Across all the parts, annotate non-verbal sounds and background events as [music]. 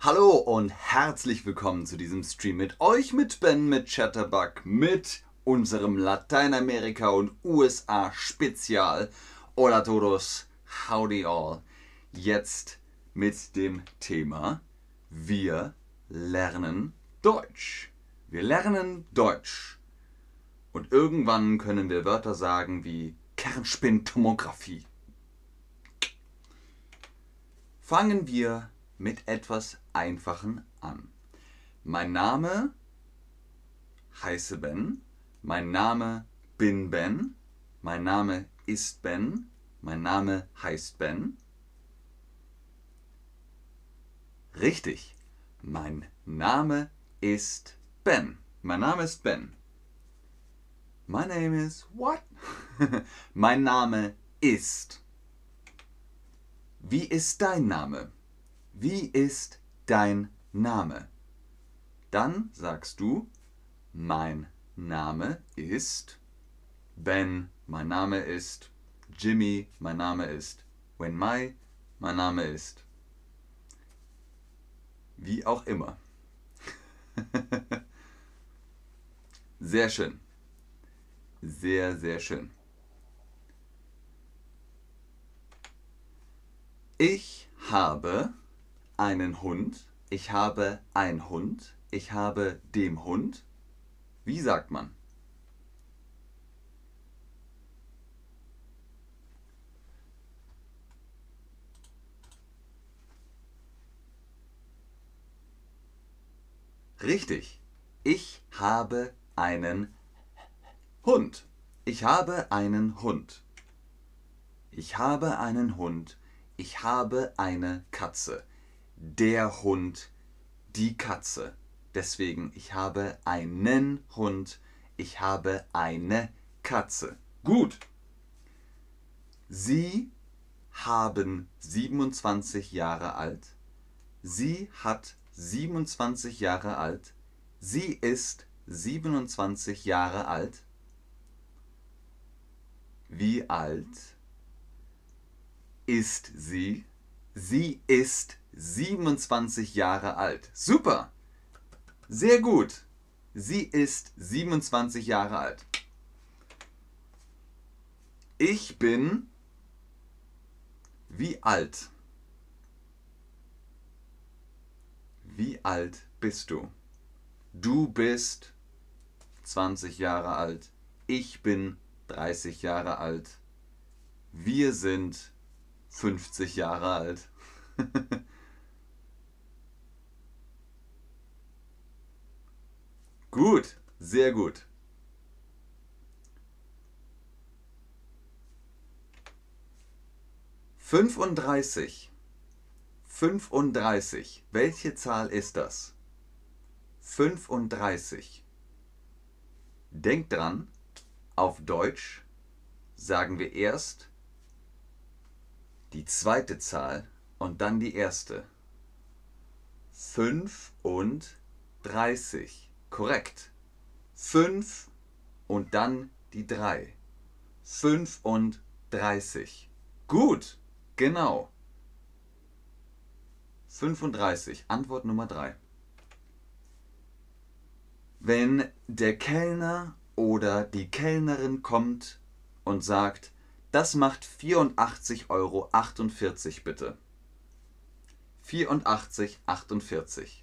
Hallo und herzlich willkommen zu diesem Stream mit euch, mit Ben, mit Chatterbug, mit unserem Lateinamerika und USA Spezial. Hola todos, howdy all. Jetzt mit dem Thema Wir lernen Deutsch. Wir lernen Deutsch. Und irgendwann können wir Wörter sagen wie Kernspintomographie. Fangen wir mit etwas Einfachen an. Mein Name heiße Ben. Mein Name bin Ben. Mein Name ist Ben. Mein Name heißt Ben. Richtig. Mein Name ist Ben. Mein Name ist Ben. My name is what? [laughs] mein Name ist. Wie ist dein Name? Wie ist dein Name? Dann sagst du, mein Name ist Ben, mein Name ist Jimmy, mein Name ist When Mai, mein Name ist wie auch immer. [laughs] sehr schön. Sehr, sehr schön. Ich habe einen Hund. Ich habe ein Hund. Ich habe dem Hund. Wie sagt man? Richtig. Ich habe einen Hund. Ich habe einen Hund. Ich habe einen Hund. Ich habe eine Katze. Der Hund, die Katze. Deswegen, ich habe einen Hund. Ich habe eine Katze. Gut. Sie haben 27 Jahre alt. Sie hat 27 Jahre alt. Sie ist 27 Jahre alt. Wie alt ist sie? Sie ist 27 Jahre alt. Super! Sehr gut. Sie ist 27 Jahre alt. Ich bin wie alt? Wie alt bist du? Du bist 20 Jahre alt. Ich bin 30 Jahre alt. Wir sind 50 Jahre alt. [laughs] gut, sehr gut. Fünfunddreißig. 35. Welche Zahl ist das? 35. Denkt dran, auf Deutsch sagen wir erst die zweite Zahl und dann die erste. 35. Korrekt. 5 und dann die 3. 35. Gut, genau. 35. Antwort Nummer 3. Wenn der Kellner oder die Kellnerin kommt und sagt, das macht 84,48 Euro bitte. 84,48.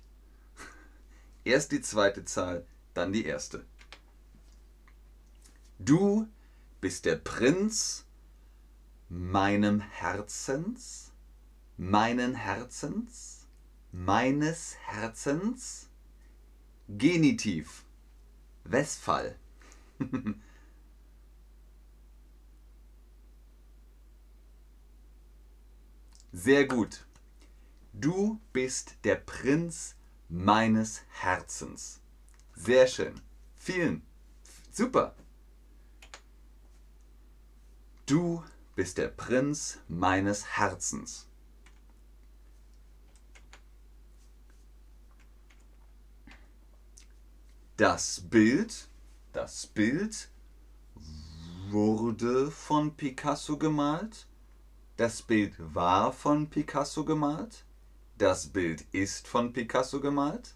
Erst die zweite Zahl, dann die erste. Du bist der Prinz meinem Herzens meinen Herzens, meines Herzens, Genitiv, Westphal. [laughs] Sehr gut. Du bist der Prinz meines Herzens. Sehr schön. Vielen. Super. Du bist der Prinz meines Herzens. Das Bild, das Bild wurde von Picasso gemalt. Das Bild war von Picasso gemalt. Das Bild ist von Picasso gemalt?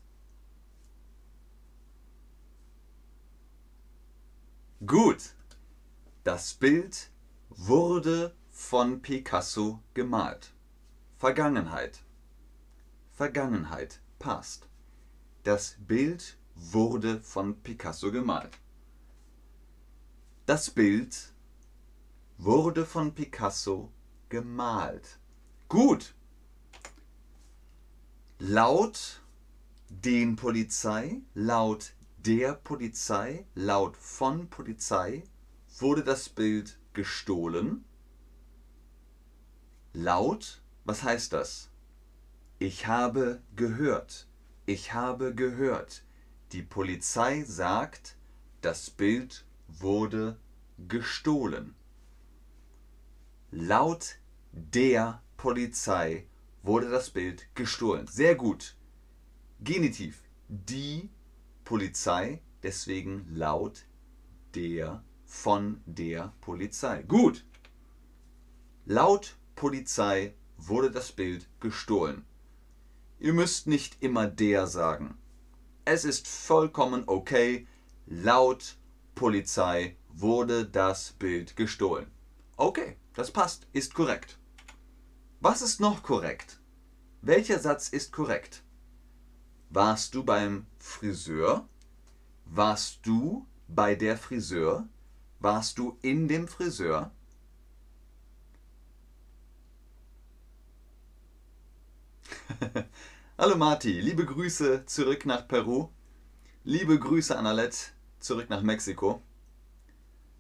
Gut. Das Bild wurde von Picasso gemalt. Vergangenheit. Vergangenheit. Past. Das Bild wurde von Picasso gemalt. Das Bild wurde von Picasso gemalt. Gut. Laut den Polizei, laut der Polizei, laut von Polizei wurde das Bild gestohlen. Laut, was heißt das? Ich habe gehört. Ich habe gehört. Die Polizei sagt, das Bild wurde gestohlen. Laut der Polizei wurde das Bild gestohlen. Sehr gut. Genitiv. Die Polizei, deswegen laut der von der Polizei. Gut. Laut Polizei wurde das Bild gestohlen. Ihr müsst nicht immer der sagen. Es ist vollkommen okay. Laut Polizei wurde das Bild gestohlen. Okay, das passt, ist korrekt. Was ist noch korrekt? Welcher Satz ist korrekt? Warst du beim Friseur? Warst du bei der Friseur? Warst du in dem Friseur? [laughs] Hallo Marti, liebe Grüße zurück nach Peru. Liebe Grüße an Alette zurück nach Mexiko.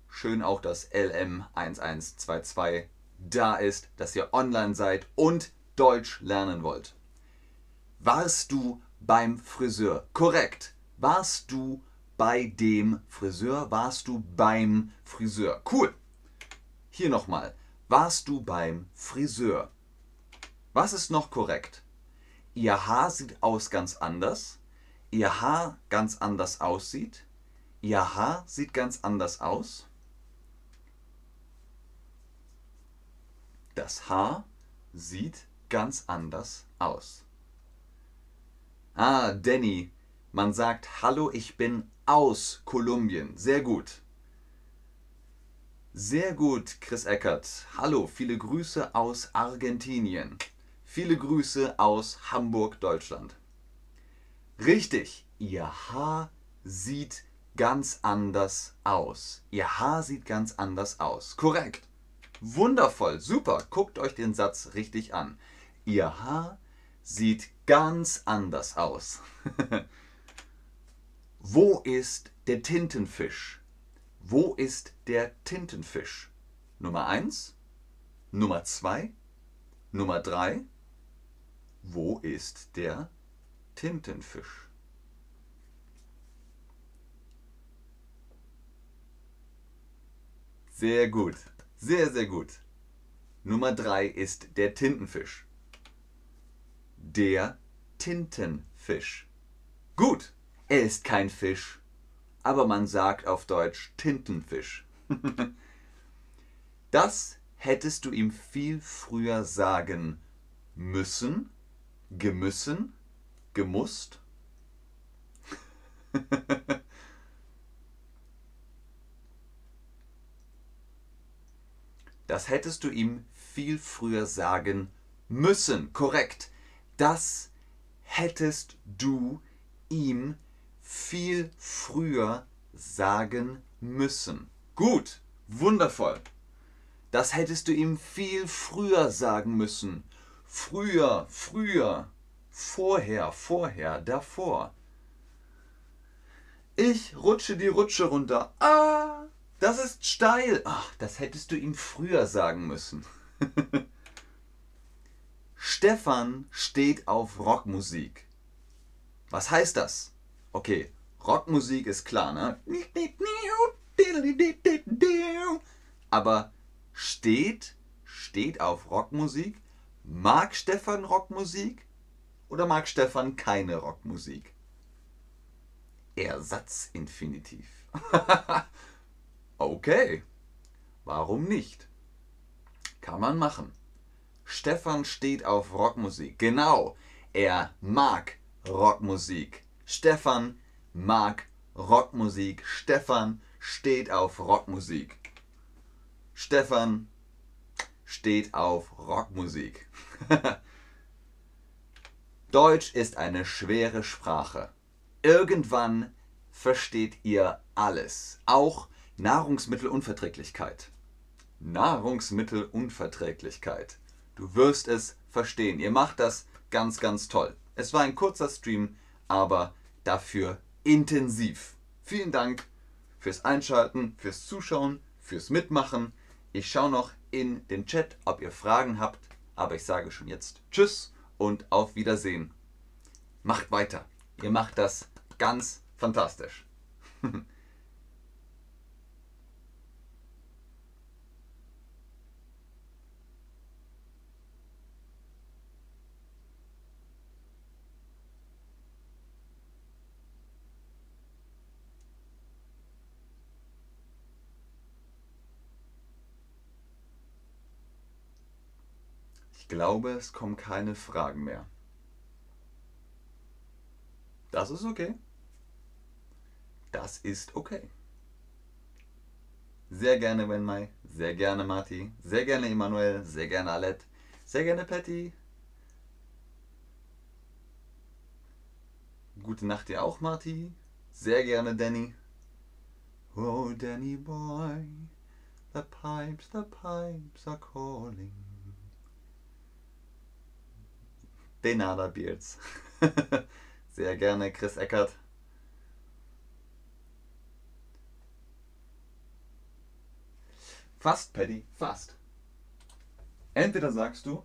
Schön auch, dass LM1122 da ist, dass ihr online seid und Deutsch lernen wollt. Warst du beim Friseur. Korrekt. Warst du bei dem Friseur? Warst du beim Friseur? Cool. Hier nochmal. Warst du beim Friseur? Was ist noch korrekt? Ihr Haar sieht aus ganz anders. Ihr Haar ganz anders aussieht. Ihr Haar sieht ganz anders aus. Das Haar sieht ganz anders aus. Ah, Danny, man sagt Hallo, ich bin aus Kolumbien. Sehr gut. Sehr gut, Chris Eckert. Hallo, viele Grüße aus Argentinien. Viele Grüße aus Hamburg, Deutschland. Richtig, Ihr Haar sieht ganz anders aus. Ihr Haar sieht ganz anders aus. Korrekt. Wundervoll, super. Guckt euch den Satz richtig an. Ihr Haar sieht ganz anders aus. [laughs] Wo ist der Tintenfisch? Wo ist der Tintenfisch? Nummer 1, Nummer 2, Nummer 3. Wo ist der Tintenfisch? Sehr gut, sehr, sehr gut. Nummer 3 ist der Tintenfisch der Tintenfisch. Gut, er ist kein Fisch, aber man sagt auf Deutsch Tintenfisch. [laughs] das hättest du ihm viel früher sagen müssen, gemüssen, gemusst. [laughs] das hättest du ihm viel früher sagen müssen. Korrekt das hättest du ihm viel früher sagen müssen. Gut, wundervoll. Das hättest du ihm viel früher sagen müssen. Früher, früher, vorher, vorher, davor. Ich rutsche die Rutsche runter. Ah, das ist steil. Ach, das hättest du ihm früher sagen müssen. [laughs] Stefan steht auf Rockmusik. Was heißt das? Okay, Rockmusik ist klar, ne? Aber steht, steht auf Rockmusik? Mag Stefan Rockmusik? Oder mag Stefan keine Rockmusik? Ersatzinfinitiv. [laughs] okay, warum nicht? Kann man machen. Stefan steht auf Rockmusik. Genau. Er mag Rockmusik. Stefan mag Rockmusik. Stefan steht auf Rockmusik. Stefan steht auf Rockmusik. [laughs] Deutsch ist eine schwere Sprache. Irgendwann versteht ihr alles, auch Nahrungsmittelunverträglichkeit. Nahrungsmittelunverträglichkeit. Du wirst es verstehen. Ihr macht das ganz, ganz toll. Es war ein kurzer Stream, aber dafür intensiv. Vielen Dank fürs Einschalten, fürs Zuschauen, fürs Mitmachen. Ich schaue noch in den Chat, ob ihr Fragen habt, aber ich sage schon jetzt Tschüss und auf Wiedersehen. Macht weiter. Ihr macht das ganz fantastisch. [laughs] glaube, es kommen keine Fragen mehr. Das ist okay. Das ist okay. Sehr gerne Wenmai, sehr gerne Marti, sehr gerne Emanuel, sehr gerne Alette, sehr gerne Patty. Gute Nacht dir auch, Marti. Sehr gerne Danny. Oh, Danny boy, the pipes, the pipes are calling. Denada Beards. [laughs] Sehr gerne, Chris Eckert. Fast, Paddy, fast. Entweder sagst du,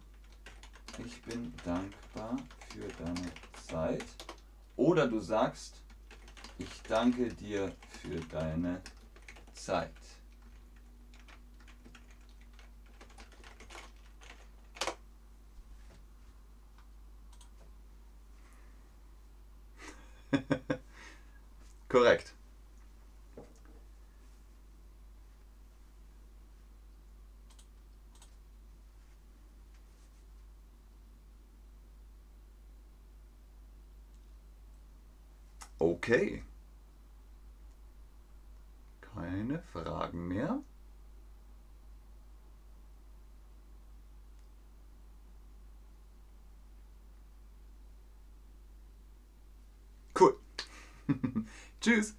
ich bin dankbar für deine Zeit, oder du sagst, ich danke dir für deine Zeit. [laughs] Korrekt. Okay. Keine Fragen mehr. Cool. Tschüss.